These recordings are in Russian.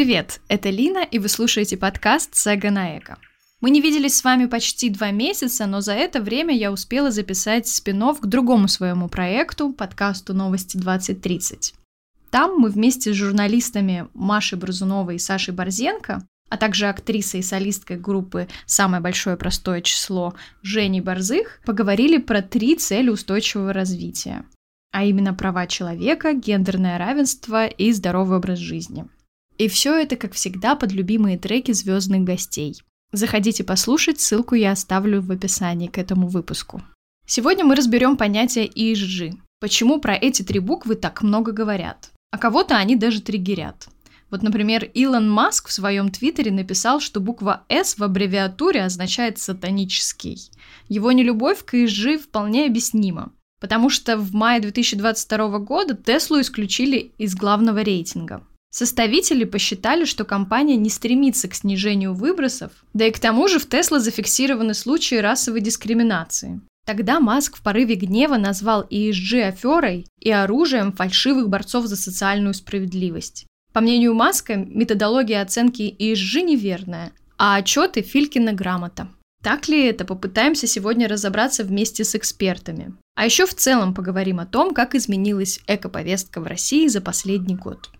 Привет, это Лина, и вы слушаете подкаст «Сега на эко». Мы не виделись с вами почти два месяца, но за это время я успела записать спин к другому своему проекту, подкасту «Новости 2030». Там мы вместе с журналистами Машей Бразуновой и Сашей Борзенко, а также актрисой и солисткой группы «Самое большое простое число» Женей Борзых, поговорили про три цели устойчивого развития, а именно права человека, гендерное равенство и здоровый образ жизни. И все это, как всегда, под любимые треки звездных гостей. Заходите послушать, ссылку я оставлю в описании к этому выпуску. Сегодня мы разберем понятие ESG. Почему про эти три буквы так много говорят? А кого-то они даже триггерят. Вот, например, Илон Маск в своем твиттере написал, что буква «С» в аббревиатуре означает «сатанический». Его нелюбовь к ESG вполне объяснима, потому что в мае 2022 года Теслу исключили из главного рейтинга. Составители посчитали, что компания не стремится к снижению выбросов, да и к тому же в Тесла зафиксированы случаи расовой дискриминации. Тогда Маск в порыве гнева назвал ESG аферой и оружием фальшивых борцов за социальную справедливость. По мнению Маска, методология оценки ESG неверная, а отчеты Филькина грамота. Так ли это, попытаемся сегодня разобраться вместе с экспертами. А еще в целом поговорим о том, как изменилась экоповестка в России за последний год.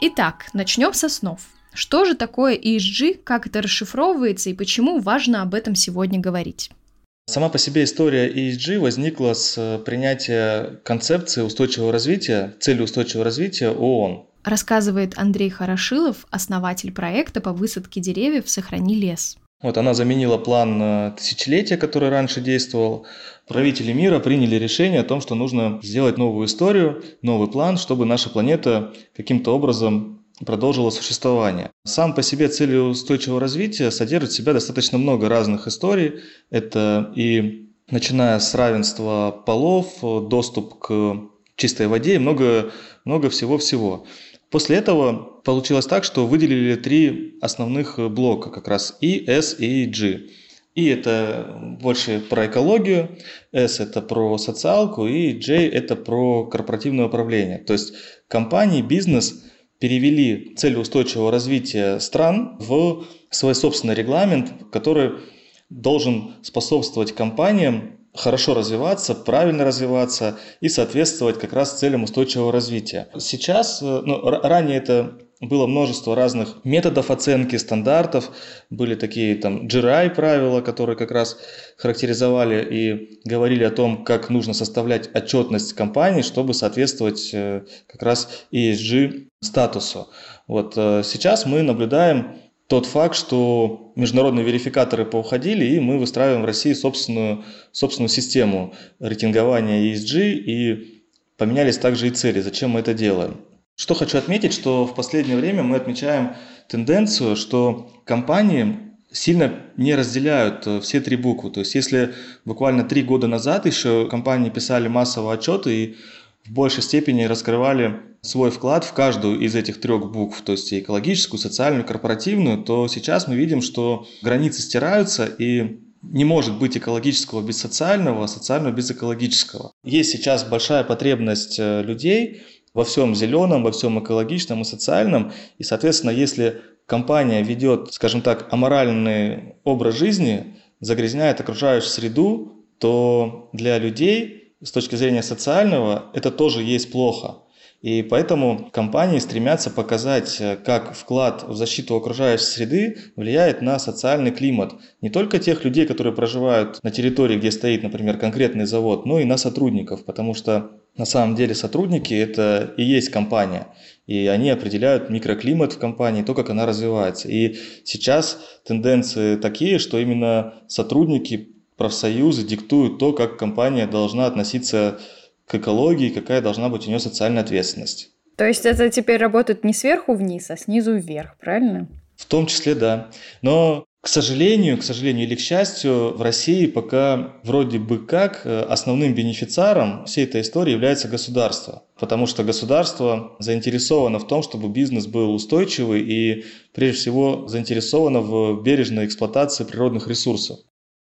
Итак, начнем со снов. Что же такое ESG, как это расшифровывается и почему важно об этом сегодня говорить? Сама по себе история ESG возникла с принятия концепции устойчивого развития, цели устойчивого развития ООН. Рассказывает Андрей Хорошилов, основатель проекта по высадке деревьев «Сохрани лес». Вот она заменила план э, тысячелетия, который раньше действовал. Правители мира приняли решение о том, что нужно сделать новую историю, новый план, чтобы наша планета каким-то образом продолжила существование. Сам по себе цели устойчивого развития содержит в себя достаточно много разных историй. Это и начиная с равенства полов, доступ к чистой воде и много, много всего-всего. После этого получилось так, что выделили три основных блока, как раз И, С и G. И это больше про экологию, S это про социалку, и J это про корпоративное управление. То есть компании, бизнес перевели цели устойчивого развития стран в свой собственный регламент, который должен способствовать компаниям хорошо развиваться, правильно развиваться и соответствовать как раз целям устойчивого развития. Сейчас, э, ну, ранее это было множество разных методов оценки, стандартов. Были такие там GRI правила, которые как раз характеризовали и говорили о том, как нужно составлять отчетность компании, чтобы соответствовать э, как раз ESG статусу. Вот э, сейчас мы наблюдаем тот факт, что международные верификаторы поуходили, и мы выстраиваем в России собственную, собственную систему рейтингования ESG, и поменялись также и цели, зачем мы это делаем. Что хочу отметить, что в последнее время мы отмечаем тенденцию, что компании сильно не разделяют э, все три буквы. То есть если буквально три года назад еще компании писали массово отчеты и в большей степени раскрывали свой вклад в каждую из этих трех букв, то есть экологическую, социальную, корпоративную, то сейчас мы видим, что границы стираются и не может быть экологического без социального, а социального без экологического. Есть сейчас большая потребность э, людей во всем зеленом, во всем экологичном и социальном. И, соответственно, если компания ведет, скажем так, аморальный образ жизни, загрязняет окружающую среду, то для людей с точки зрения социального это тоже есть плохо. И поэтому компании стремятся показать, э, как вклад в защиту окружающей среды влияет на социальный климат. Не только тех людей, которые проживают на территории, где стоит, например, конкретный завод, но и на сотрудников, потому что на самом деле сотрудники – это и есть компания. И они определяют микроклимат в компании, то, как она развивается. И сейчас тенденции такие, что именно сотрудники профсоюзы диктуют то, как компания должна относиться к экологии, какая должна быть у нее социальная ответственность. То есть это теперь работает не сверху вниз, а снизу вверх, правильно? В том числе, да. Но, к сожалению, к сожалению или к счастью, в России пока вроде бы как э, основным бенефициаром всей этой истории является государство. Потому что государство заинтересовано в том, чтобы бизнес был устойчивый и, прежде всего, заинтересовано в бережной эксплуатации природных ресурсов.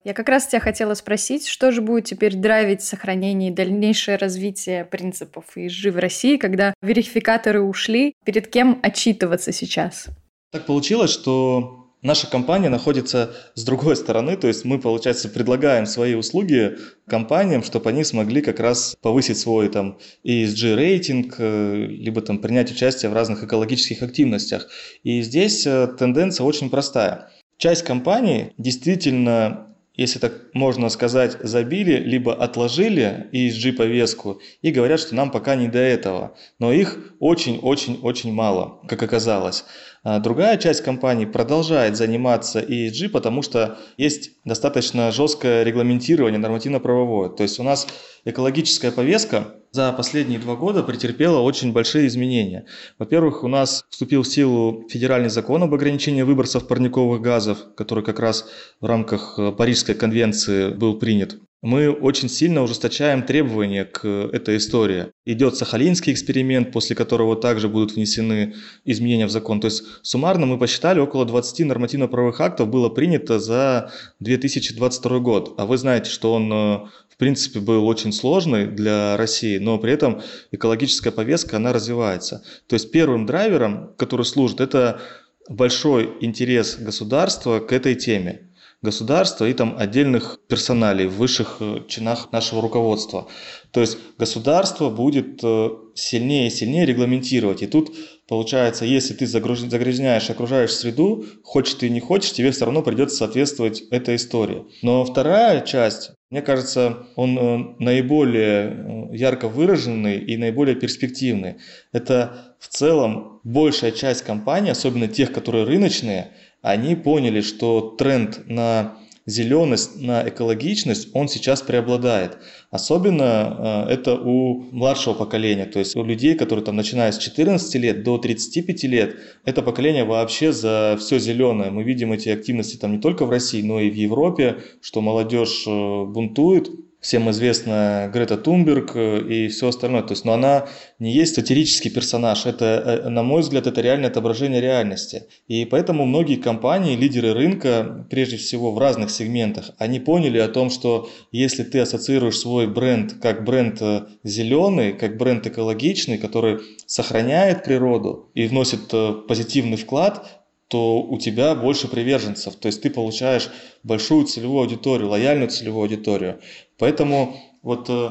Я как раз тебя хотела спросить, что же будет теперь драйвить сохранение и дальнейшее развитие принципов ESG в России, когда верификаторы ушли, перед кем отчитываться сейчас? Так получилось, что наша компания находится с другой стороны, то есть мы, получается, предлагаем свои услуги компаниям, чтобы они смогли как раз повысить свой там ESG рейтинг, э, либо там принять участие в разных экологических активностях. И здесь э, тенденция очень простая. Часть компаний действительно если так можно сказать, забили, либо отложили ESG-повестку и говорят, что нам пока не до этого. Но их очень-очень-очень мало, как оказалось. А другая часть компаний продолжает заниматься ESG, потому что есть достаточно жесткое регламентирование нормативно-правовое. То есть у нас экологическая повестка за последние два года претерпела очень большие изменения. Во-первых, у нас вступил в силу федеральный закон об ограничении выбросов парниковых газов, который как раз в рамках э, Парижской конвенции был принят мы очень сильно ужесточаем требования к этой истории. Идет Сахалинский эксперимент, после которого также будут внесены изменения в закон. То есть суммарно мы посчитали, около 20 нормативно-правовых актов было принято за 2022 год. А вы знаете, что он э, в принципе был очень сложный для России, но при этом экологическая повестка, она развивается. То есть первым драйвером, который служит, это большой интерес государства к этой теме государства и там отдельных персоналей в высших э, чинах нашего руководства. То есть государство будет э, сильнее и сильнее регламентировать. И тут получается, если ты загрязняешь окружающую среду, хочешь ты не хочешь, тебе все равно придется соответствовать этой истории. Но вторая часть, мне кажется, он э, наиболее ярко выраженный и наиболее перспективный. Это в целом большая часть компаний, особенно тех, которые рыночные, они поняли, что тренд на зеленость, на экологичность, он сейчас преобладает. Особенно э, это у младшего поколения, то есть у людей, которые там начиная с 14 лет до 35 лет, это поколение вообще за все зеленое. Мы видим эти активности там не только в России, но и в Европе, что молодежь э, бунтует, всем известна Грета Тунберг э, и все остальное. То есть, но она не есть сатирический персонаж. Это, э, на мой взгляд, это реальное отображение реальности. И поэтому многие компании, лидеры рынка, прежде всего в разных сегментах, они поняли о том, что если ты ассоциируешь свой бренд как бренд э, зеленый, как бренд экологичный, который сохраняет природу и вносит позитивный вклад, то у тебя больше приверженцев, то есть ты получаешь большую целевую аудиторию, лояльную целевую аудиторию. Поэтому вот э,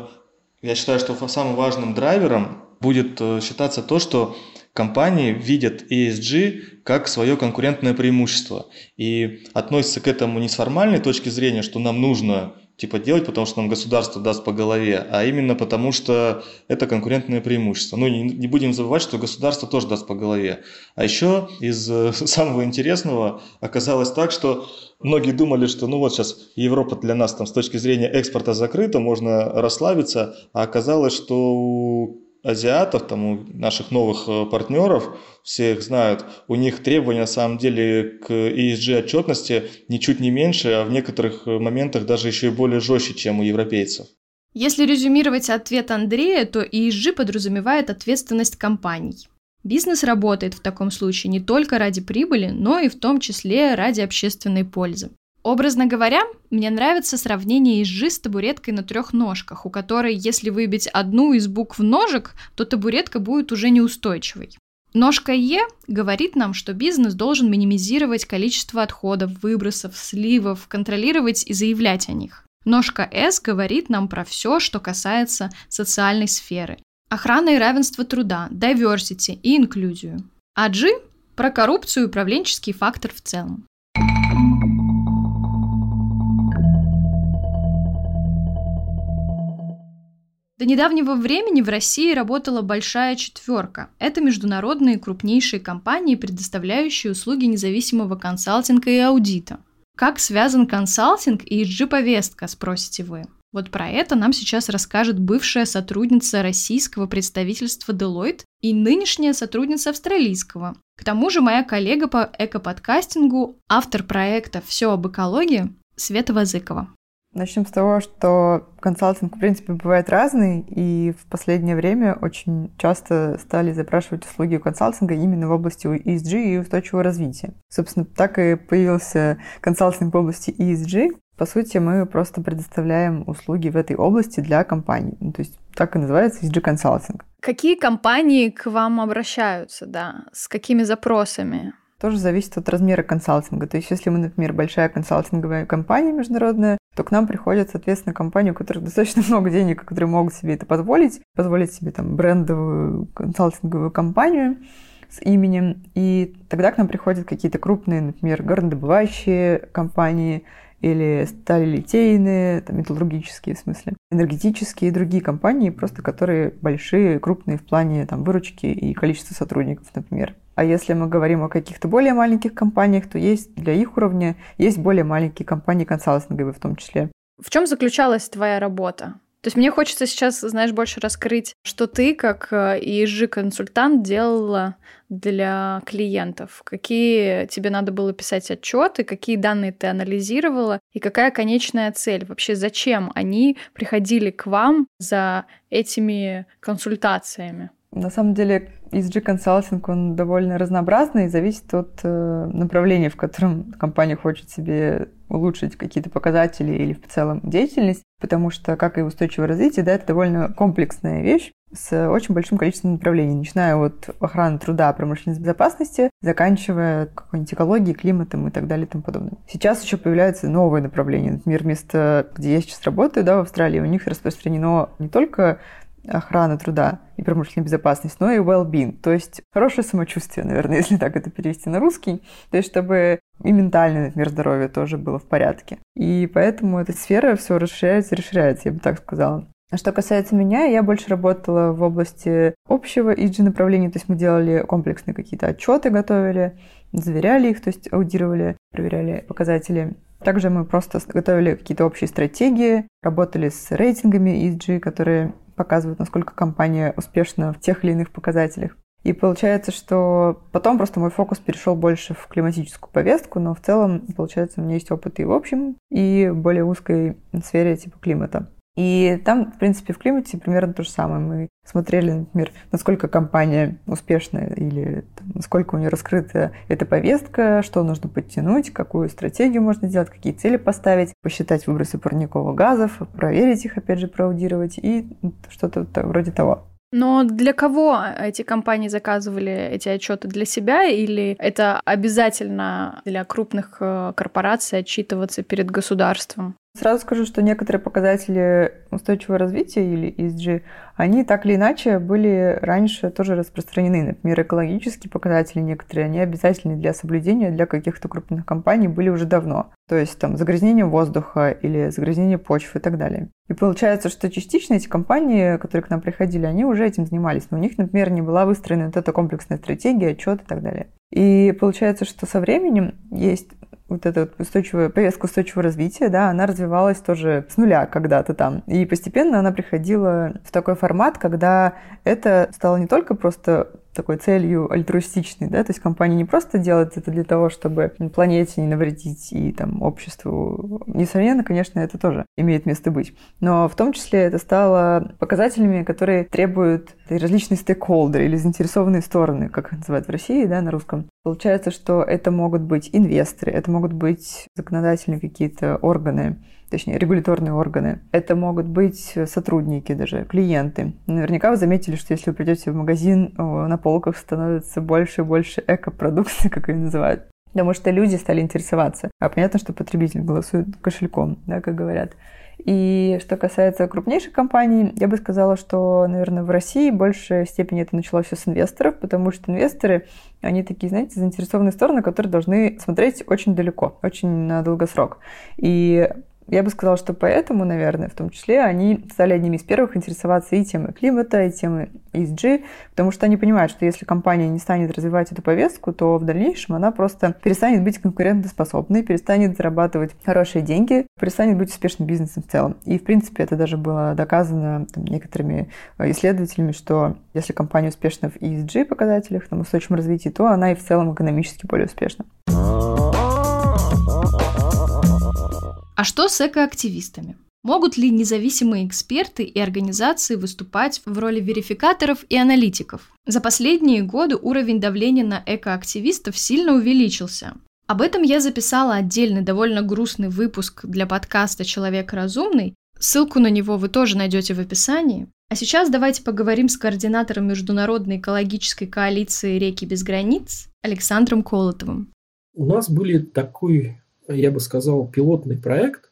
я считаю, что самым важным драйвером будет э, считаться то, что компании видят ESG как свое конкурентное преимущество и относятся к этому не с формальной точки зрения, что нам нужно типа делать, потому что нам государство даст по голове, а именно потому что это конкурентное преимущество. Ну, не, не будем забывать, что государство тоже даст по голове. А еще из э, самого интересного оказалось так, что многие думали, что ну вот сейчас Европа для нас там с точки зрения экспорта закрыта, можно расслабиться, а оказалось, что у азиатов, там, у наших новых э, партнеров, все их знают, у них требования на самом деле к ESG отчетности ничуть не меньше, а в некоторых э, моментах даже еще и более жестче, чем у европейцев. Если резюмировать ответ Андрея, то ESG подразумевает ответственность компаний. Бизнес работает в таком случае не только ради прибыли, но и в том числе ради общественной пользы. Образно говоря, мне нравится сравнение ежи с табуреткой на трех ножках, у которой, если выбить одну из букв ножек, то табуретка будет уже неустойчивой. Ножка Е говорит нам, что бизнес должен минимизировать количество отходов, выбросов, сливов, контролировать и заявлять о них. Ножка С говорит нам про все, что касается социальной сферы. Охрана и равенство труда, diversity и инклюзию. А G про коррупцию и управленческий фактор в целом. До недавнего времени в России работала большая четверка. Это международные крупнейшие компании, предоставляющие услуги независимого консалтинга и аудита. Как связан консалтинг и ESG-повестка, спросите вы? Вот про это нам сейчас расскажет бывшая сотрудница российского представительства Deloitte и нынешняя сотрудница австралийского. К тому же моя коллега по экоподкастингу, автор проекта «Все об экологии» Света Вазыкова. Начнем с того, что консалтинг, в принципе, бывает разный, и в последнее время очень часто стали запрашивать услуги у консалтинга именно в области ESG и устойчивого развития. Собственно, так и появился консалтинг в области ESG. По сути, мы просто предоставляем услуги в этой области для компаний. Ну, то есть так и называется ESG консалтинг. Какие компании к вам обращаются, да? С какими запросами? Тоже зависит от размера консалтинга. То есть, если мы, например, большая консалтинговая компания международная, то к нам приходят, соответственно, компании, у которых достаточно много денег, которые могут себе это позволить, позволить себе там брендовую консалтинговую компанию с именем. И тогда к нам приходят какие-то крупные, например, горнодобывающие компании, или сталилитейные, там, металлургические в смысле, энергетические и другие компании, просто которые большие, крупные в плане там, выручки и количества сотрудников, например. А если мы говорим о каких-то более маленьких компаниях, то есть для их уровня есть более маленькие компании консалтинговые в том числе. В чем заключалась твоя работа? То есть мне хочется сейчас, знаешь, больше раскрыть, что ты как ESG-консультант делала для клиентов. Какие тебе надо было писать отчеты, какие данные ты анализировала и какая конечная цель? Вообще зачем они приходили к вам за этими консультациями? На самом деле ESG консалтинг, он довольно разнообразный и зависит от э, направления, в котором компания хочет себе улучшить какие-то показатели или в целом деятельность, потому что, как и устойчивое развитие, да, это довольно комплексная вещь с очень большим количеством направлений, начиная от охраны труда, промышленной безопасности, заканчивая какой-нибудь экологией, климатом и так далее и тому подобное. Сейчас еще появляются новые направления. Например, место, где я сейчас работаю, да, в Австралии, у них распространено не только охрана труда и промышленная безопасность, но и well-being, то есть хорошее самочувствие, наверное, если так это перевести на русский, то есть чтобы и ментальное, например, здоровье тоже было в порядке. И поэтому эта сфера все расширяется расширяется, я бы так сказала. А что касается меня, я больше работала в области общего EG направления, то есть мы делали комплексные какие-то отчеты, готовили, заверяли их, то есть аудировали, проверяли показатели. Также мы просто готовили какие-то общие стратегии, работали с рейтингами ESG, которые показывают, насколько компания успешна в тех или иных показателях. И получается, что потом просто мой фокус перешел больше в климатическую повестку, но в целом, получается, у меня есть опыт и в общем, и в более узкой сфере типа климата. И там, в принципе, в климате примерно то же самое. Мы смотрели, например, насколько компания успешная или там, насколько у нее раскрыта эта повестка, что нужно подтянуть, какую стратегию можно сделать, какие цели поставить, посчитать выбросы парниковых газов, проверить их, опять же, проаудировать и что-то вроде того. Но для кого эти компании заказывали эти отчеты? Для себя или это обязательно для крупных э, корпораций отчитываться перед государством? Сразу скажу, что некоторые показатели устойчивого развития или ESG, они так или иначе были раньше тоже распространены. Например, экологические показатели некоторые, они обязательны для соблюдения для каких-то крупных компаний были уже давно. То есть там загрязнение воздуха или загрязнение почв и так далее. И получается, что частично эти компании, которые к нам приходили, они уже этим занимались. Но у них, например, не была выстроена вот эта комплексная стратегия, отчет и так далее. И получается, что со временем есть вот эта вот устойчивая, повестка устойчивого развития, да, она развивалась тоже с нуля когда-то там. И постепенно она приходила в такой формат, когда это стало не только просто такой целью альтруистичной, да, то есть компания не просто делает это для того, чтобы планете не навредить и там обществу. Несомненно, конечно, это тоже имеет место быть. Но в том числе это стало показателями, которые требуют различные стейкхолдеры или заинтересованные стороны, как их называют в России, да, на русском. Получается, что это могут быть инвесторы, это могут быть законодательные какие-то органы, точнее, регуляторные органы. Это могут быть сотрудники даже, клиенты. Наверняка вы заметили, что если вы придете в магазин, на полках становится больше и больше эко-продукции, как ее называют. Потому что люди стали интересоваться. А понятно, что потребитель голосует кошельком, да, как говорят. И что касается крупнейших компаний, я бы сказала, что, наверное, в России в большей степени это началось все с инвесторов, потому что инвесторы, они такие, знаете, заинтересованные стороны, которые должны смотреть очень далеко, очень на долгосрок. И я бы сказала, что поэтому, наверное, в том числе они стали одними из первых интересоваться и темой климата, и темой ESG, потому что они понимают, что если компания не станет развивать эту повестку, то в дальнейшем она просто перестанет быть конкурентоспособной, перестанет зарабатывать хорошие деньги, перестанет быть успешным бизнесом в целом. И, в принципе, это даже было доказано там, некоторыми исследователями, что если компания успешна в ESG показателях, там, устойчивом развитии, то она и в целом экономически более успешна. А что с экоактивистами? Могут ли независимые эксперты и организации выступать в роли верификаторов и аналитиков? За последние годы уровень давления на экоактивистов сильно увеличился. Об этом я записала отдельный довольно грустный выпуск для подкаста «Человек разумный». Ссылку на него вы тоже найдете в описании. А сейчас давайте поговорим с координатором Международной экологической коалиции «Реки без границ» Александром Колотовым. У нас были такой, я бы сказал, пилотный проект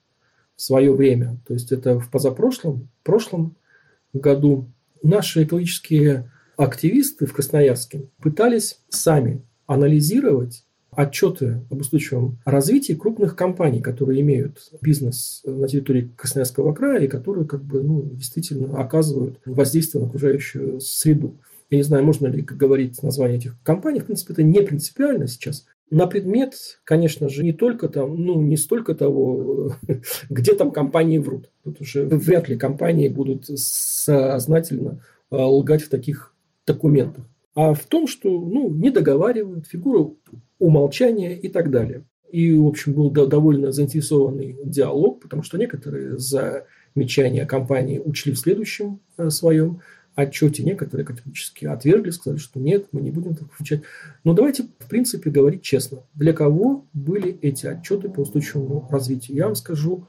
в свое время. То есть это в позапрошлом, прошлом году наши экологические активисты в Красноярске пытались сами анализировать отчеты об устойчивом развитии крупных компаний, которые имеют бизнес на территории Красноярского края и которые как бы, ну, действительно оказывают воздействие на окружающую среду. Я не знаю, можно ли говорить название этих компаний. В принципе, это не принципиально сейчас. На предмет, конечно же, не только там, ну, не столько того, где там компании врут. Тут уже вряд ли компании будут сознательно а, лгать в таких документах. А в том, что ну, не договаривают, фигуру умолчания и так далее. И, в общем, был довольно заинтересованный диалог, потому что некоторые замечания компании учли в следующем э, своем отчете, некоторые категорически отвергли, сказали, что нет, мы не будем так включать. Но давайте, в принципе, говорить честно. Для кого были эти отчеты по устойчивому развитию? Я вам скажу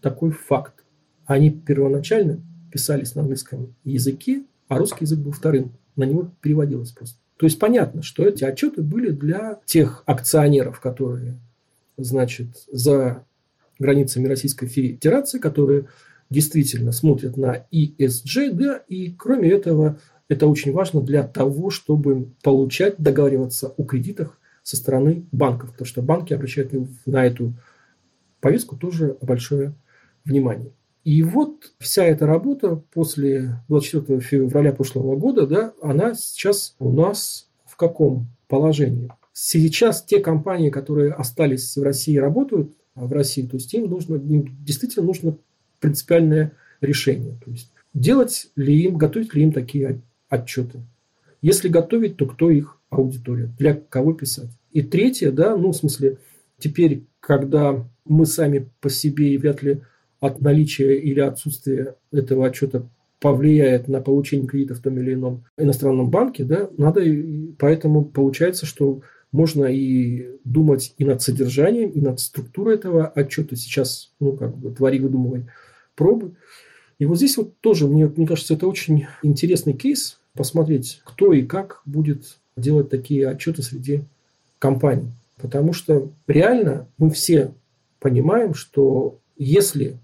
такой факт. Они первоначально писались на английском языке, а русский язык был вторым. На него переводилось просто. То есть понятно, что эти отчеты были для тех акционеров, которые, значит, за границами Российской Федерации, которые действительно смотрят на ESG, да, и кроме этого, это очень важно для того, чтобы получать, договариваться о кредитах со стороны банков, потому что банки обращают на эту повестку тоже большое внимание. И вот вся эта работа после 24 февраля прошлого года, да, она сейчас у нас в каком положении? Сейчас те компании, которые остались в России, работают в России, то есть им нужно, им действительно нужно принципиальное решение. То есть делать ли им, готовить ли им такие отчеты? Если готовить, то кто их аудитория? Для кого писать? И третье, да, ну, в смысле, теперь, когда мы сами по себе и вряд ли от наличия или отсутствия этого отчета повлияет на получение кредита в том или ином иностранном банке, да, надо, поэтому получается, что можно и думать и над содержанием, и над структурой этого отчета. Сейчас, ну, как бы, твори, выдумывай пробы. И вот здесь вот тоже, мне, мне кажется, это очень интересный кейс, посмотреть, кто и как будет делать такие отчеты среди компаний. Потому что реально мы все понимаем, что если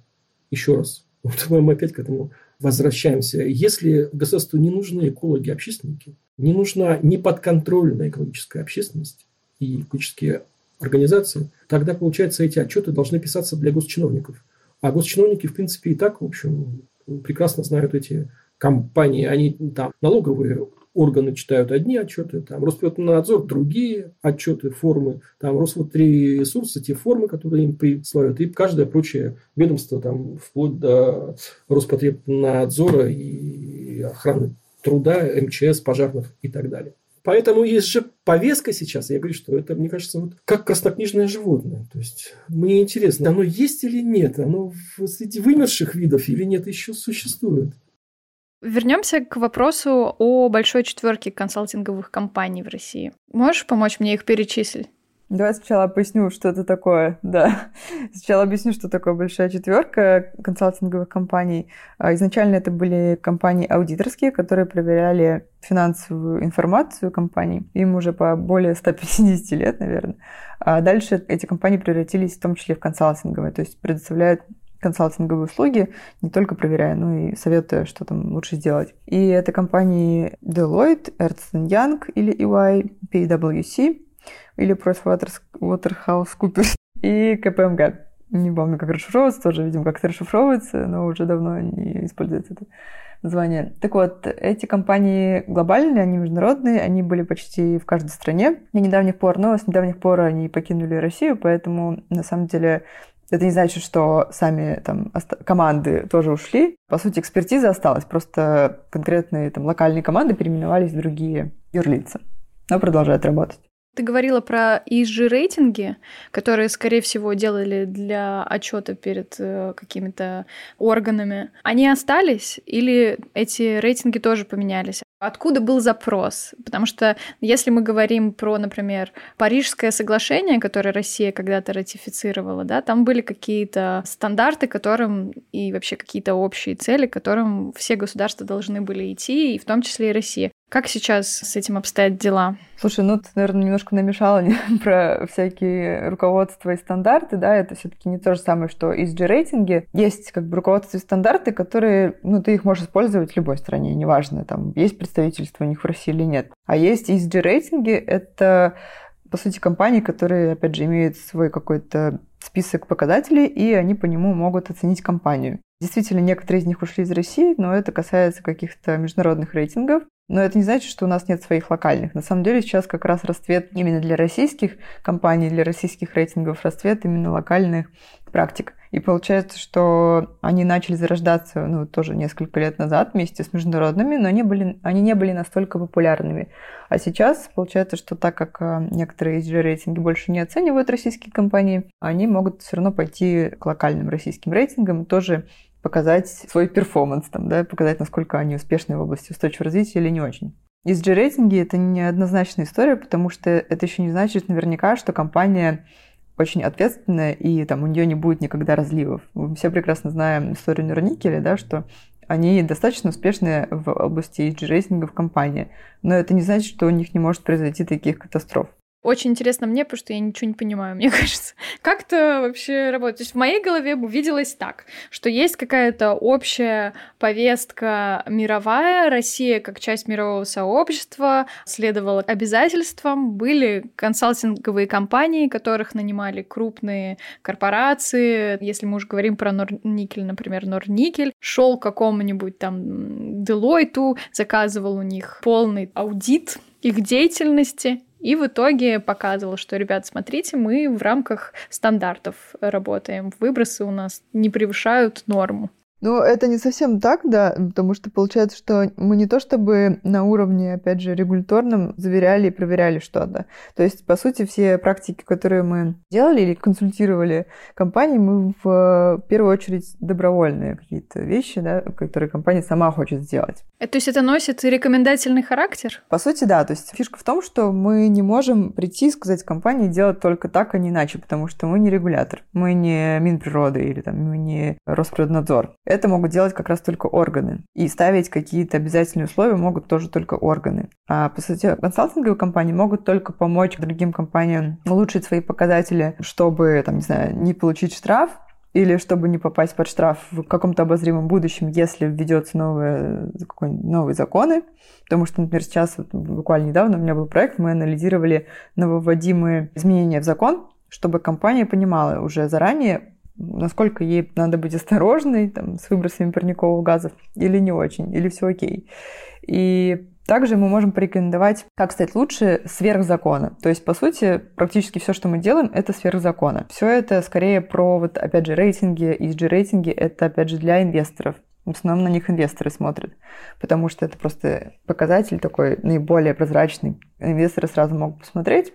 еще раз, вот мы опять к этому возвращаемся. Если государству не нужны экологи-общественники, не нужна неподконтрольная экологическая общественность и экологические организации, тогда, получается, эти отчеты должны писаться для госчиновников. А госчиновники, в принципе, и так, в общем, прекрасно знают эти компании. Они там налоговые органы читают одни отчеты, там Роспотребнадзор другие отчеты, формы, там Росводресурсы те формы, которые им присылают, и каждое прочее ведомство, там, вплоть до Роспотребнадзора и охраны труда, МЧС, пожарных и так далее. Поэтому есть же повестка сейчас. Я говорю, что это, мне кажется, вот как краснокнижное животное. То есть мне интересно, оно есть или нет, оно среди вымерших видов или нет еще существует. Вернемся к вопросу о большой четверке консалтинговых компаний в России. Можешь помочь мне их перечислить? Давай сначала поясню, что это такое. Да. Сначала объясню, что такое большая четверка консалтинговых компаний. А, изначально это были компании аудиторские, которые проверяли финансовую информацию компаний. Им уже по более 150 лет, наверное. А дальше эти компании превратились в том числе в консалтинговые, то есть предоставляют консалтинговые услуги, не только проверяя, но и советуя, что там лучше сделать. И это компании Deloitte, Ernst Young или EY, PwC или PricewaterhouseCoopers и KPMG. Не помню, как расшифровывается, тоже видим, как это расшифровывается, но уже давно не используется это название. Так вот, эти компании глобальные, они международные, они были почти в каждой стране до недавних пор, но с недавних пор они покинули Россию, поэтому на самом деле это не значит, что сами там команды тоже ушли. По сути, экспертиза осталась, просто конкретные там локальные команды переименовались в другие юрлица, но продолжают работать. Ты говорила про ESG-рейтинги, которые, скорее всего, делали для отчета перед э, какими-то органами. Они остались или эти рейтинги тоже поменялись? Откуда был запрос? Потому что если мы говорим про, например, Парижское соглашение, которое Россия когда-то ратифицировала, да, там были какие-то стандарты, которым и вообще какие-то общие цели, к которым все государства должны были идти, и в том числе и Россия. Как сейчас с этим обстоят дела? Слушай, ну ты, наверное, немножко намешала про всякие руководства и стандарты, да, это все таки не то же самое, что ESG-рейтинги. Есть как бы руководства и стандарты, которые, ну, ты их можешь использовать в любой стране, неважно, там, есть представительство у них в России или нет. А есть ESG-рейтинги, это, по сути, компании, которые, опять же, имеют свой какой-то список показателей, и они по нему могут оценить компанию. Действительно, некоторые из них ушли из России, но это касается каких-то международных рейтингов. Но это не значит, что у нас нет своих локальных. На самом деле сейчас как раз расцвет именно для российских компаний, для российских рейтингов, расцвет именно локальных практик. И получается, что они начали зарождаться ну, тоже несколько лет назад вместе с международными, но они, были, они не были настолько популярными. А сейчас получается, что так как э, некоторые ESG-рейтинги больше не оценивают российские компании, они могут все равно пойти к локальным российским рейтингам, тоже показать свой перформанс, там, да, показать, насколько они успешны в области устойчивого развития или не очень. ESG-рейтинги – это неоднозначная история, потому что это еще не значит наверняка, что компания очень ответственная, и там у нее не будет никогда разливов. Мы все прекрасно знаем историю Норникеля, да, что они достаточно успешны в области ESG-рейтинга в компании, но это не значит, что у них не может произойти таких катастроф. Очень интересно мне, потому что я ничего не понимаю, мне кажется. Как это вообще работает? То есть в моей голове увиделось так, что есть какая-то общая повестка мировая, Россия как часть мирового сообщества следовала обязательствам, были консалтинговые компании, которых нанимали крупные корпорации, если мы уже говорим про Норникель, например, Норникель, шел к какому-нибудь там Делойту, заказывал у них полный аудит их деятельности, и в итоге показывал, что, ребят, смотрите, мы в рамках стандартов работаем. Выбросы у нас не превышают норму. Ну, это не совсем так, да, потому что получается, что мы не то чтобы на уровне, опять же, регуляторном заверяли и проверяли что-то. То есть, по сути, все практики, которые мы делали или консультировали компании, мы в первую очередь добровольные какие-то вещи, да, которые компания сама хочет сделать. Это, то есть это носит рекомендательный характер? По сути, да. То есть фишка в том, что мы не можем прийти и сказать компании делать только так, а не иначе, потому что мы не регулятор. Мы не Минприроды или там, мы не Росприроднадзор. Это могут делать как раз только органы. И ставить какие-то обязательные условия могут тоже только органы. А по сути, консалтинговые компании могут только помочь другим компаниям улучшить свои показатели, чтобы, там, не знаю, не получить штраф, или чтобы не попасть под штраф в каком-то обозримом будущем, если введется новые, новые законы. Потому что, например, сейчас, вот, буквально недавно у меня был проект, мы анализировали нововводимые изменения в закон, чтобы компания понимала уже заранее, насколько ей надо быть осторожной там, с выбросами парниковых газов или не очень, или все окей. И также мы можем порекомендовать, как стать лучше сверх закона. То есть, по сути, практически все, что мы делаем, это сверх закона. Все это скорее про, вот, опять же, рейтинги, ESG-рейтинги, это, опять же, для инвесторов. В основном на них инвесторы смотрят, потому что это просто показатель такой наиболее прозрачный. Инвесторы сразу могут посмотреть,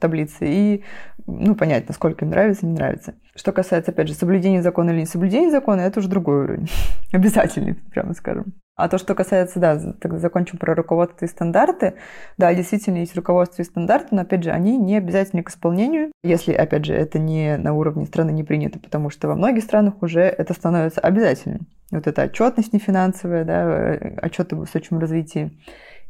таблицы и ну, понять, насколько им нравится, не нравится. Что касается, опять же, соблюдения закона или не соблюдения закона, это уже другой уровень. Обязательный, прямо скажем. А то, что касается, да, тогда закончим про руководство и стандарты. Да, действительно есть руководство и стандарты, но, опять же, они не обязательны к исполнению, если, опять же, это не на уровне страны не принято, потому что во многих странах уже это становится обязательным. Вот эта отчетность нефинансовая, да, э, отчеты об устойчивом развитии.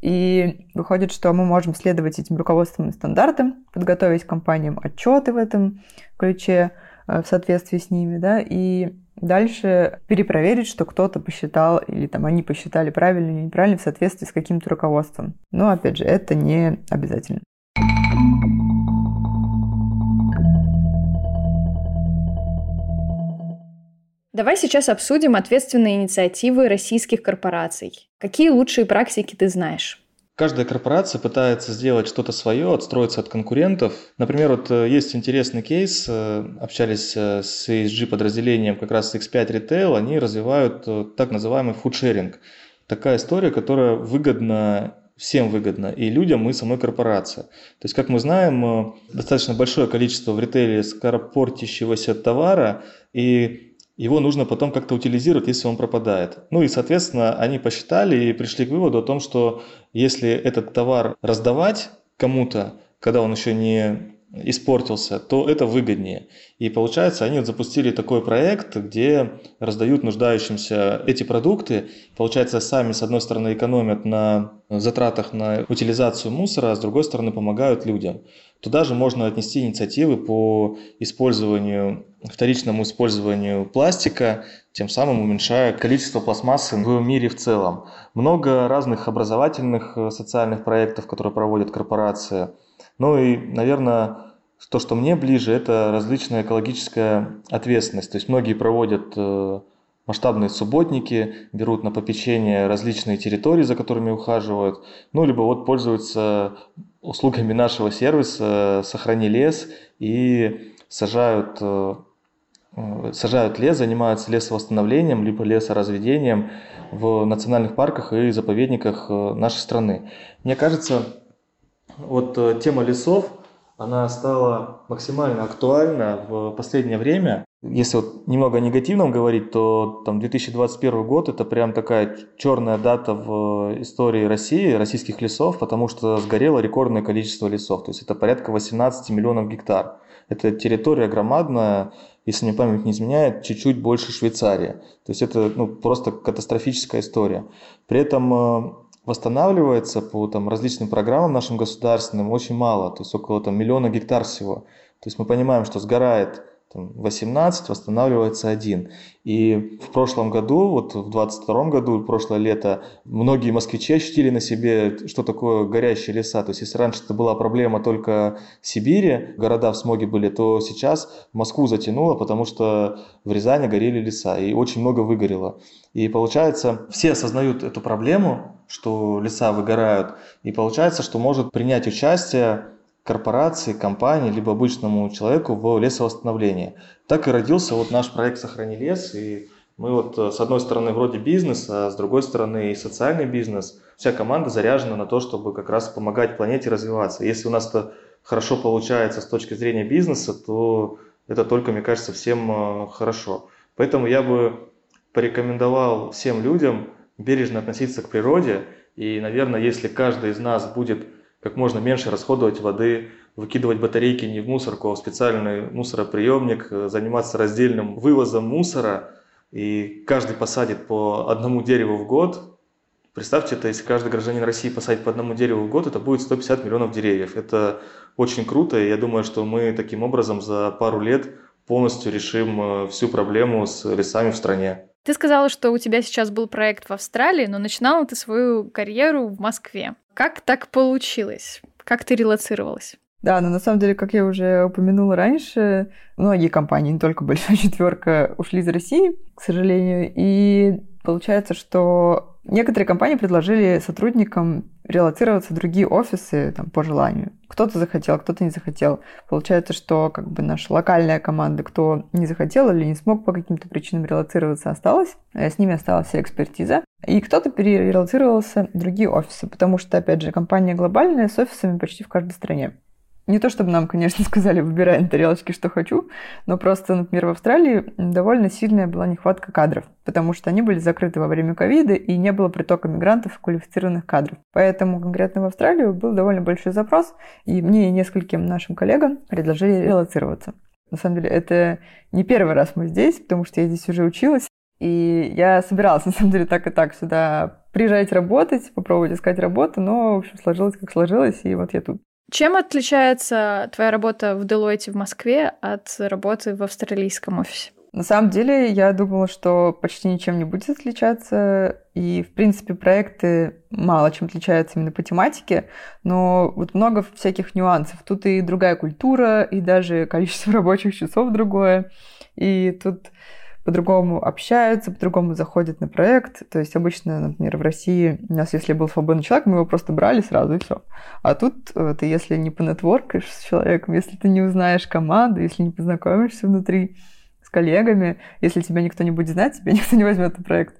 И выходит, что мы можем следовать этим руководственным стандартам, подготовить компаниям отчеты в этом ключе, э, в соответствии с ними, да, и дальше перепроверить, что кто-то посчитал или там они посчитали правильно или неправильно в соответствии с каким-то руководством. Но, опять же, это не обязательно. Давай сейчас обсудим ответственные инициативы российских корпораций. Какие лучшие практики ты знаешь? Каждая корпорация пытается сделать что-то свое, отстроиться от конкурентов. Например, вот э, есть интересный кейс, э, общались э, с ESG подразделением как раз X5 Retail, они развивают так называемый фудшеринг. Такая история, которая выгодна всем выгодно, и людям, и самой корпорации. То есть, как мы знаем, достаточно большое количество в ритейле скоропортящегося товара, и его нужно потом как-то утилизировать, если он пропадает. Ну и, соответственно, они посчитали и пришли к выводу о том, что если этот товар раздавать кому-то, когда он еще не испортился, то это выгоднее. И получается, они запустили такой проект, где раздают нуждающимся эти продукты. Получается, сами, с одной стороны, экономят на затратах на утилизацию мусора, а с другой стороны, помогают людям. Туда же можно отнести инициативы по использованию, вторичному использованию пластика, тем самым уменьшая количество пластмассы в мире в целом. Много разных образовательных э, социальных проектов, которые проводят корпорации – ну и, наверное, то, что мне ближе, это различная экологическая ответственность. То есть многие проводят э, масштабные субботники, берут на попечение различные территории, за которыми ухаживают, ну, либо вот пользуются услугами нашего сервиса «Сохрани лес» и сажают, э, э, сажают лес, занимаются лесовосстановлением, либо лесоразведением в национальных парках и заповедниках нашей страны. Мне кажется, вот э, тема лесов, она стала максимально актуальна в последнее время. Если вот немного о негативном говорить, то там 2021 год это прям такая черная дата в истории России, российских лесов, потому что сгорело рекордное количество лесов. То есть это порядка 18 миллионов гектар. Это территория громадная, если мне память не изменяет, чуть-чуть больше Швейцарии. То есть это ну, просто катастрофическая история. При этом э, восстанавливается по там, различным программам нашим государственным очень мало, то есть около там, миллиона гектар всего. То есть мы понимаем, что сгорает 18, восстанавливается один. И в прошлом году, вот в 22 году, прошлое лето, многие москвичи ощутили на себе, что такое горящие леса. То есть если раньше это была проблема только Сибири, города в смоге были, то сейчас Москву затянуло, потому что в Рязани горели леса, и очень много выгорело. И получается, все осознают эту проблему, что леса выгорают, и получается, что может принять участие корпорации, компании, либо обычному человеку в лесовосстановлении. Так и родился вот наш проект «Сохрани лес», и мы вот э, с одной стороны вроде бизнес, а с другой стороны и социальный бизнес. Вся команда заряжена на то, чтобы как раз помогать планете развиваться. Если у нас это хорошо получается с точки зрения бизнеса, то это только, мне кажется, всем э, хорошо. Поэтому я бы порекомендовал всем людям бережно относиться к природе. И, наверное, если каждый из нас будет как можно меньше расходовать воды, выкидывать батарейки не в мусорку, а в специальный мусороприемник, заниматься раздельным вывозом мусора, и каждый посадит по одному дереву в год, Представьте, это если каждый гражданин России посадит по одному дереву в год, это будет 150 миллионов деревьев. Это очень круто, и я думаю, что мы таким образом за пару лет полностью решим э, всю проблему с лесами в стране. Ты сказала, что у тебя сейчас был проект в Австралии, но начинала ты свою карьеру в Москве. Как так получилось? Как ты релацировалась? Да, но на самом деле, как я уже упомянула раньше, многие компании, не только Большая Четверка, ушли из России, к сожалению. И получается, что некоторые компании предложили сотрудникам релацироваться в другие офисы там, по желанию. Кто-то захотел, кто-то не захотел. Получается, что как бы наша локальная команда, кто не захотел или не смог по каким-то причинам релацироваться, осталась. Э, с ними осталась вся экспертиза. И кто-то перерелацировался в другие офисы, потому что, опять же, компания глобальная с офисами почти в каждой стране. Не то чтобы нам, конечно, сказали, выбирай на тарелочке, что хочу, но просто, например, в Австралии довольно сильная была нехватка кадров, потому что они были закрыты во время ковида и не было притока мигрантов и квалифицированных кадров. Поэтому конкретно в Австралию был довольно большой запрос, и мне и нескольким нашим коллегам предложили релацироваться. На самом деле, это не первый раз мы здесь, потому что я здесь уже училась, и я собиралась, на самом деле, так и так сюда приезжать работать, попробовать искать работу, но, в общем, сложилось, как сложилось, и вот я тут. Чем отличается твоя работа в Deloitte в Москве от работы в австралийском офисе? На самом деле, я думала, что почти ничем не будет отличаться. И, в принципе, проекты мало чем отличаются именно по тематике, но вот много всяких нюансов. Тут и другая культура, и даже количество рабочих часов другое. И тут по-другому общаются, по-другому заходят на проект. То есть обычно, например, в России у нас, если был свободный человек, мы его просто брали сразу и все. А тут э, ты, если не понетворкаешь с человеком, если ты не узнаешь команду, если не познакомишься внутри с коллегами, если тебя никто не будет знать, тебя никто не возьмет на проект.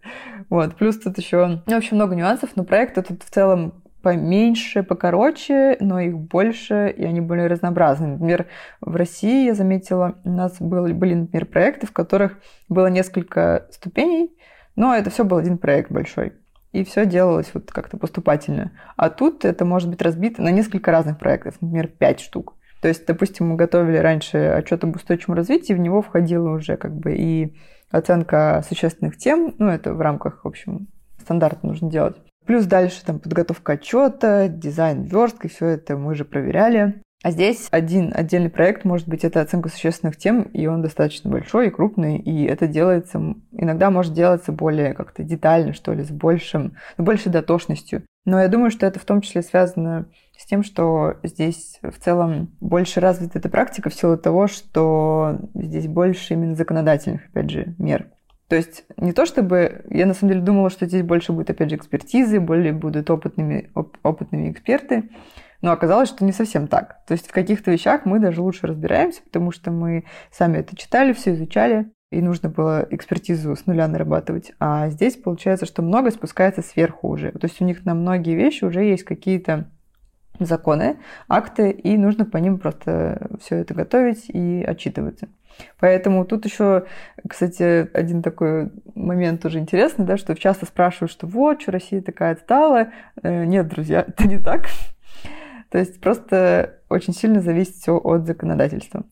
Вот. Плюс тут еще, ну, в общем, много нюансов, но проект тут в целом поменьше, покороче, но их больше, и они более разнообразны. Например, в России, я заметила, у нас были, были например, проекты, в которых было несколько ступеней, но это все был один проект большой. И все делалось вот как-то поступательно. А тут это может быть разбито на несколько разных проектов, например, пять штук. То есть, допустим, мы готовили раньше отчет об устойчивом развитии, в него входила уже как бы и оценка существенных тем, ну, это в рамках, в общем, стандарта нужно делать. Плюс дальше там подготовка отчета, дизайн верстка, все это мы же проверяли. А здесь один отдельный проект, может быть, это оценка существенных тем, и он достаточно большой и крупный, и это делается, иногда может делаться более как-то детально, что ли, с большим, с большей дотошностью. Но я думаю, что это в том числе связано с тем, что здесь в целом больше развита эта практика в силу того, что здесь больше именно законодательных, опять же, мер. То есть не то чтобы... Я на самом деле думала, что здесь больше будет, опять же, экспертизы, более будут опытными, оп, опытными эксперты, но оказалось, что не совсем так. То есть в каких-то вещах мы даже лучше разбираемся, потому что мы сами это читали, все изучали, и нужно было экспертизу с нуля нарабатывать. А здесь получается, что много спускается сверху уже. То есть у них на многие вещи уже есть какие-то законы, акты, и нужно по ним просто все это готовить и отчитываться. Поэтому тут еще, кстати, один такой момент тоже интересный, да, что часто спрашивают, что вот, что Россия такая отсталая. Э, нет, друзья, это не так. То есть просто очень сильно зависит все от законодательства.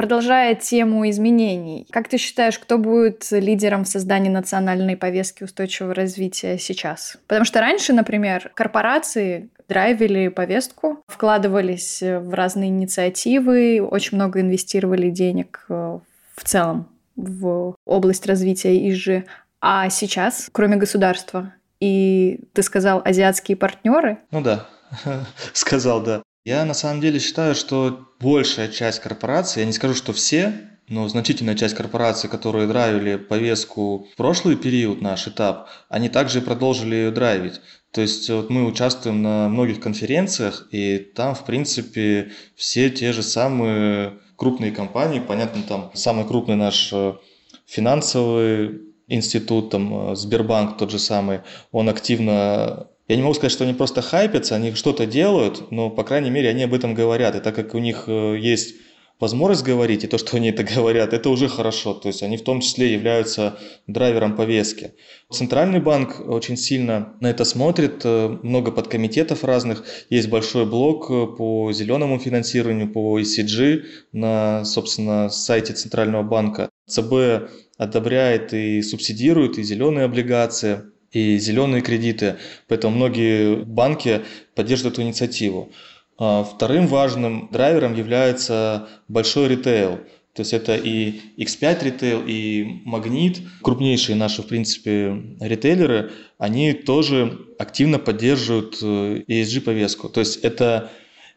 Продолжая тему изменений, как ты считаешь, кто будет лидером в создании национальной повестки устойчивого развития сейчас? Потому что раньше, например, корпорации драйвили повестку, вкладывались в разные инициативы, очень много инвестировали денег э, в целом в область развития ИЖ. А сейчас, кроме государства, и ты сказал азиатские партнеры? Ну да, сказал, да. Я на самом деле считаю, что большая часть корпораций, я не скажу, что все, но значительная часть корпораций, которые драйвили повестку в прошлый период, наш этап, они также продолжили ее драйвить. То есть вот мы участвуем на многих конференциях, и там, в принципе, все те же самые крупные компании, понятно, там самый крупный наш э, финансовый институт, там Сбербанк тот же самый, он активно я не могу сказать, что они просто хайпятся, они что-то делают, но, по крайней мере, они об этом говорят. И так как у них э, есть возможность говорить, и то, что они это говорят, это уже хорошо. То есть они в том числе являются драйвером повестки. Центральный банк очень сильно на это смотрит, э, много подкомитетов разных. Есть большой блок э, по зеленому финансированию, по ECG на, собственно, сайте Центрального банка. ЦБ одобряет и субсидирует и зеленые облигации и зеленые кредиты, поэтому многие банки поддерживают эту инициативу. А вторым важным драйвером является большой ритейл. То есть это и X5 ритейл, и Магнит, крупнейшие наши, в принципе, ритейлеры, они тоже активно поддерживают э, ESG-повестку. То есть это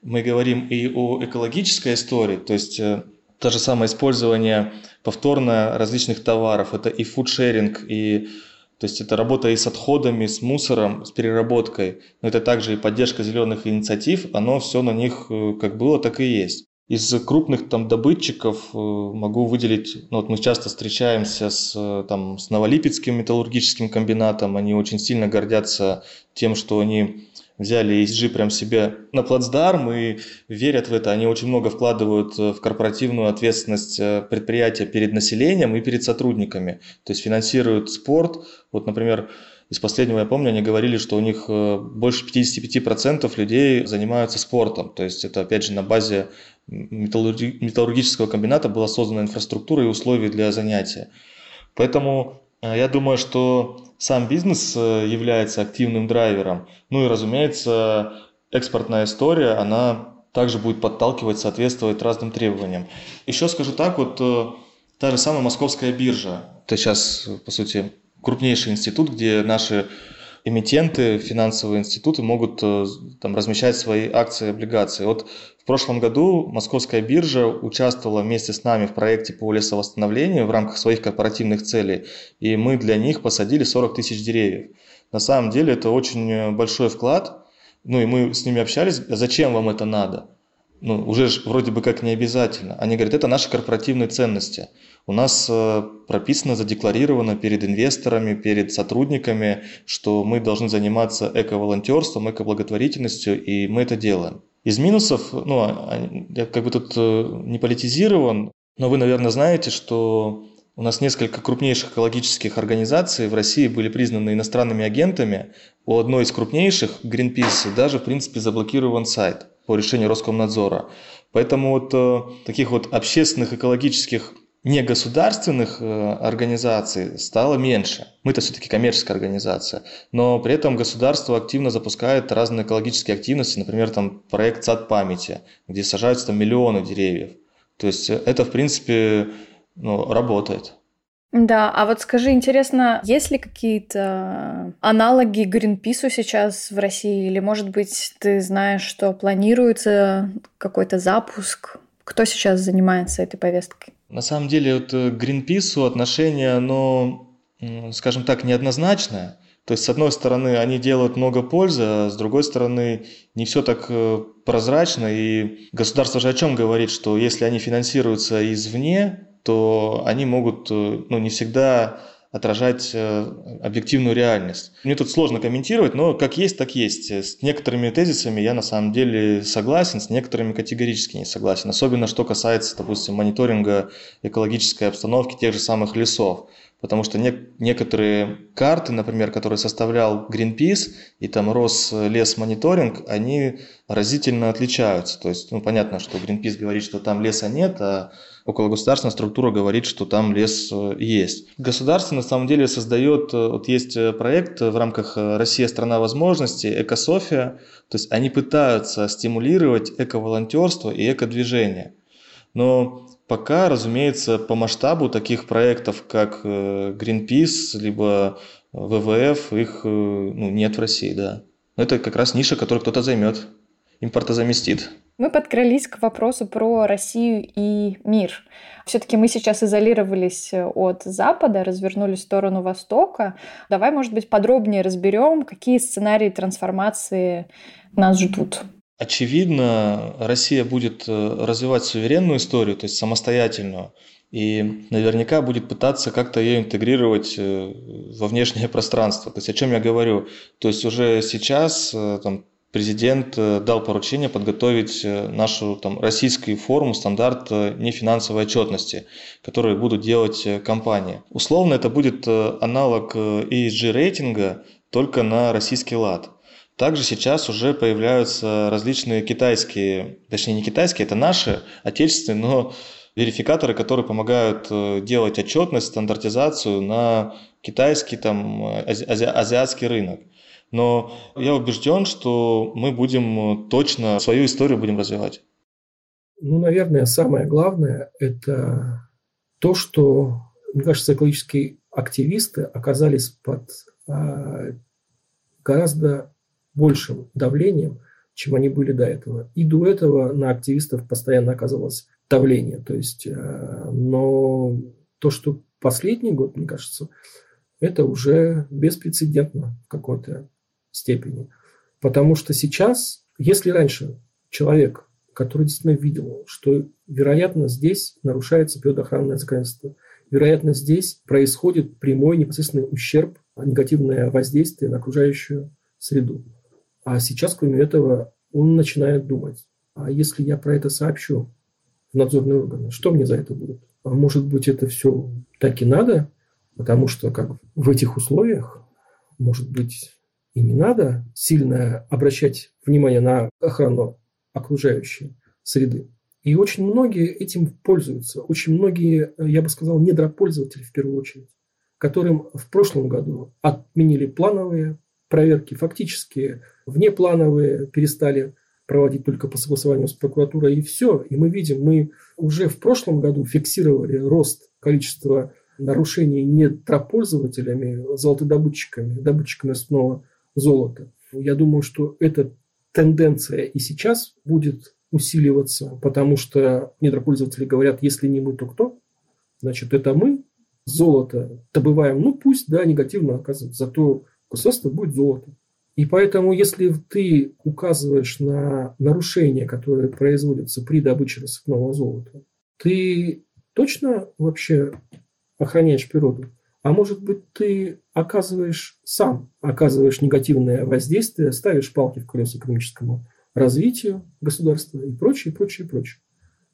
мы говорим и о экологической истории, то есть э, то же самое использование повторно различных товаров, это и фудшеринг, и то есть это работа и с отходами, с мусором, с переработкой, но это также и поддержка зеленых инициатив, оно все на них э, как было, так и есть. Из крупных там добытчиков э, могу выделить, ну вот мы часто встречаемся с, э, там, с Новолипецким металлургическим комбинатом, они очень сильно гордятся тем, что они взяли ESG прям себе на плацдарм и верят в это. Они очень много вкладывают в корпоративную ответственность предприятия перед населением и перед сотрудниками. То есть финансируют спорт. Вот, например, из последнего я помню, они говорили, что у них э, больше 55% людей занимаются спортом. То есть это, опять же, на базе металлургического комбината была создана инфраструктура и условия для занятия. Поэтому э, я думаю, что сам бизнес э, является активным драйвером. Ну и, разумеется, экспортная история, она также будет подталкивать, соответствовать разным требованиям. Еще скажу так, вот та же самая московская биржа, это сейчас, по сути, крупнейший институт, где наши эмитенты, финансовые институты могут э, там, размещать свои акции и облигации. Вот в прошлом году Московская биржа участвовала вместе с нами в проекте по лесовосстановлению в рамках своих корпоративных целей, и мы для них посадили 40 тысяч деревьев. На самом деле это очень большой вклад, ну и мы с ними общались, зачем вам это надо? Ну, уже вроде бы как не обязательно. Они говорят, это наши корпоративные ценности. У нас э, прописано, задекларировано перед инвесторами, перед сотрудниками, что мы должны заниматься эко-волонтерством, эко-благотворительностью, и мы это делаем. Из минусов, ну, а, я как бы тут э, не политизирован, но вы, наверное, знаете, что у нас несколько крупнейших экологических организаций в России были признаны иностранными агентами. У одной из крупнейших, Greenpeace, даже, в принципе, заблокирован сайт по решению Роскомнадзора. Поэтому вот э, таких вот общественных экологических негосударственных э, организаций стало меньше. Мы-то все-таки коммерческая организация, но при этом государство активно запускает разные экологические активности, например, там проект «Сад памяти», где сажаются там миллионы деревьев. То есть э, это, в принципе, ну, работает. Да, а вот скажи, интересно, есть ли какие-то аналоги Гринпису сейчас в России? Или, может быть, ты знаешь, что планируется какой-то запуск? Кто сейчас занимается этой повесткой? На самом деле, вот э, к Гринпису отношение, оно, скажем так, неоднозначное. То есть, с одной стороны, они делают много пользы, а с другой стороны, не все так э, прозрачно. И государство же о чем говорит, что если они финансируются извне, то они могут э, ну, не всегда отражать э, объективную реальность. Мне тут сложно комментировать, но как есть, так есть. С некоторыми тезисами я на самом деле согласен, с некоторыми категорически не согласен. Особенно что касается, допустим, мониторинга экологической обстановки тех же самых лесов. Потому что не, некоторые карты, например, которые составлял Greenpeace и там Рослесмониторинг, они разительно отличаются. То есть, ну, понятно, что Greenpeace говорит, что там леса нет, а около государственная структура говорит, что там лес э, есть. Государство на самом деле создает, э, вот есть э, проект в рамках «Россия – страна возможностей», «Экософия», то есть они пытаются стимулировать эко-волонтерство и эко-движение. Но пока, разумеется, по масштабу таких проектов, как Greenpeace, либо ВВФ, их ну, нет в России, да. Но это как раз ниша, которую кто-то займет, импортозаместит. Мы подкрались к вопросу про Россию и мир. Все-таки мы сейчас изолировались от Запада, развернулись в сторону Востока. Давай, может быть, подробнее разберем, какие сценарии трансформации нас ждут. Очевидно, Россия будет э, развивать суверенную историю, то есть самостоятельную, и наверняка будет пытаться как-то ее интегрировать э, во внешнее пространство. То есть о чем я говорю? То есть уже сейчас э, там, президент э, дал поручение подготовить э, нашу там, российский форум стандарт э, нефинансовой отчетности, который будут делать компании. Условно это будет аналог ESG рейтинга, только на российский лад. Также сейчас уже появляются различные китайские, точнее не китайские, это наши, отечественные, но верификаторы, которые помогают делать отчетность, стандартизацию на китайский, там, ази- азиатский рынок. Но я убежден, что мы будем точно свою историю будем развивать. Ну, наверное, самое главное – это то, что, мне кажется, экологические активисты оказались под а, гораздо большим давлением, чем они были до этого. И до этого на активистов постоянно оказывалось давление. То есть, а, но то, что последний год, мне кажется, это уже беспрецедентно в какой-то степени. Потому что сейчас, если раньше человек, который действительно видел, что, вероятно, здесь нарушается природоохранное законодательство, вероятно, здесь происходит прямой непосредственный ущерб, негативное воздействие на окружающую среду. А сейчас, кроме этого, он начинает думать, а если я про это сообщу в надзорные органы, что мне за это будет? А может быть, это все так и надо, потому что как в этих условиях, может быть, и не надо сильно обращать внимание на охрану окружающей среды. И очень многие этим пользуются. Очень многие, я бы сказал, недропользователи в первую очередь, которым в прошлом году отменили плановые проверки, фактически внеплановые перестали проводить только по согласованию с прокуратурой и все. И мы видим, мы уже в прошлом году фиксировали рост количества нарушений недропользователями, золотодобытчиками, добытчиками снова золота. Я думаю, что эта тенденция и сейчас будет усиливаться, потому что недропользователи говорят, если не мы, то кто? Значит, это мы золото добываем, ну пусть, да, негативно оказывается, зато государство будет золото. И поэтому, если ты указываешь на нарушения, которые производятся при добыче рассыпного золота, ты точно вообще охраняешь природу? А может быть, ты оказываешь сам, оказываешь негативное воздействие, ставишь палки в колеса экономическому развитию государства и прочее, прочее, прочее.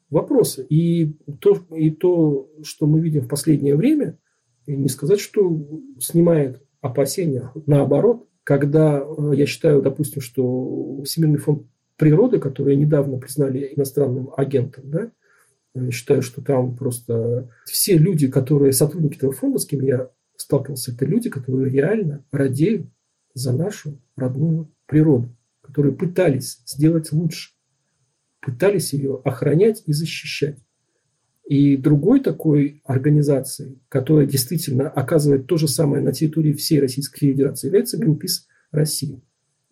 Вопросы. И то, и то, что мы видим в последнее время, не сказать, что снимает опасения. Наоборот, когда э, я считаю, допустим, что Всемирный фонд природы, который недавно признали иностранным агентом, да, я считаю, что там просто все люди, которые сотрудники этого фонда, с кем я сталкивался, это люди, которые реально радеют за нашу родную природу, которые пытались сделать лучше, пытались ее охранять и защищать. И другой такой организацией, которая действительно оказывает то же самое на территории всей Российской Федерации, является Greenpeace России.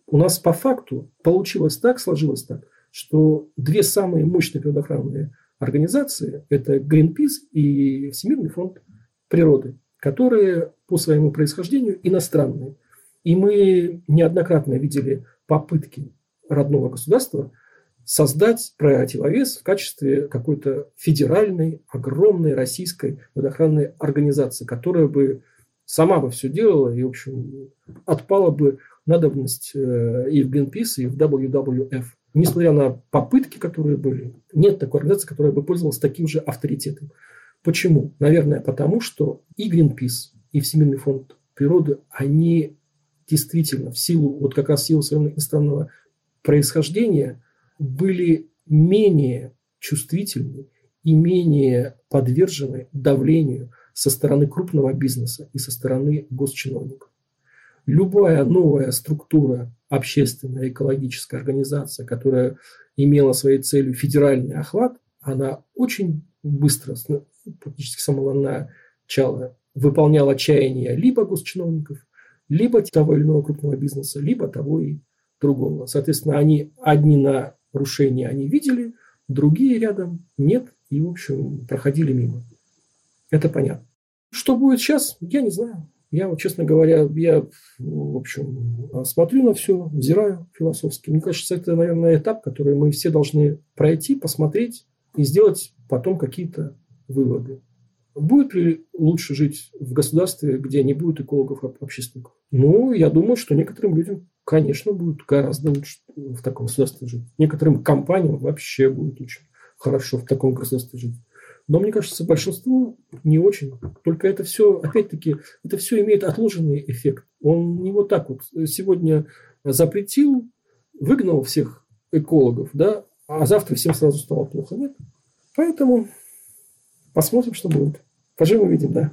У нас по факту получилось так, сложилось так, что две самые мощные природоохранные организации – это Greenpeace и Всемирный фонд природы, которые по своему происхождению иностранные. И мы неоднократно видели попытки родного государства – создать противовес в качестве какой-то федеральной, огромной российской водоохранной организации, которая бы сама бы все делала и, в общем, отпала бы надобность э, и в Greenpeace, и в WWF. Несмотря на попытки, которые были, нет такой организации, которая бы пользовалась таким же авторитетом. Почему? Наверное, потому что и Greenpeace, и Всемирный фонд природы, они действительно в силу, вот как раз в силу своего иностранного происхождения – были менее чувствительны и менее подвержены давлению со стороны крупного бизнеса и со стороны госчиновников. Любая новая структура, общественная, экологическая организация, которая имела своей целью федеральный охват, она очень быстро, практически с самого начала, выполняла чаяния либо госчиновников, либо того или иного крупного бизнеса, либо того и другого. Соответственно, они одни на Рушения они видели, другие рядом нет, и, в общем, проходили мимо. Это понятно. Что будет сейчас, я не знаю. Я, честно говоря, я, в общем, смотрю на все, взираю философски. Мне кажется, это, наверное, этап, который мы все должны пройти, посмотреть и сделать потом какие-то выводы. Будет ли лучше жить в государстве, где не будет экологов-общественников? Ну, я думаю, что некоторым людям конечно, будет гораздо лучше в таком государстве жить. Некоторым компаниям вообще будет очень хорошо в таком государстве жить. Но мне кажется, большинству не очень. Только это все, опять-таки, это все имеет отложенный эффект. Он не вот так вот сегодня запретил, выгнал всех экологов, да, а завтра всем сразу стало плохо. Нет. Поэтому посмотрим, что будет. Поживем увидим, да.